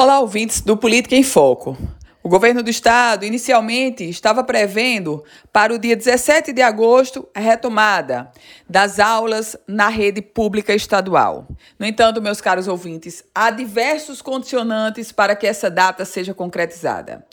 Olá, ouvintes do Política em Foco. O governo do estado inicialmente estava prevendo para o dia 17 de agosto a retomada das aulas na rede pública estadual. No entanto, meus caros ouvintes, há diversos condicionantes para que essa data seja concretizada.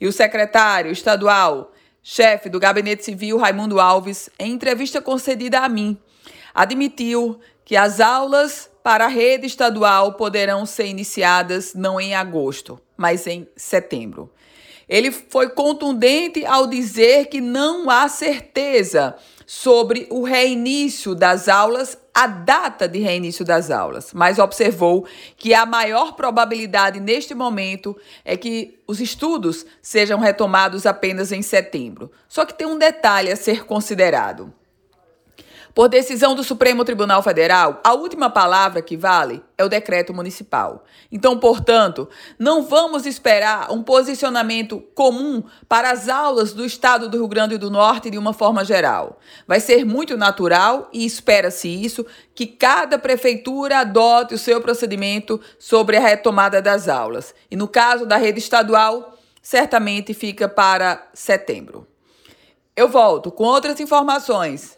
E o secretário estadual, chefe do Gabinete Civil, Raimundo Alves, em entrevista concedida a mim, admitiu que as aulas para a rede estadual poderão ser iniciadas não em agosto, mas em setembro. Ele foi contundente ao dizer que não há certeza sobre o reinício das aulas, a data de reinício das aulas, mas observou que a maior probabilidade neste momento é que os estudos sejam retomados apenas em setembro. Só que tem um detalhe a ser considerado. Por decisão do Supremo Tribunal Federal, a última palavra que vale é o decreto municipal. Então, portanto, não vamos esperar um posicionamento comum para as aulas do estado do Rio Grande do Norte de uma forma geral. Vai ser muito natural e espera-se isso que cada prefeitura adote o seu procedimento sobre a retomada das aulas. E no caso da rede estadual, certamente fica para setembro. Eu volto com outras informações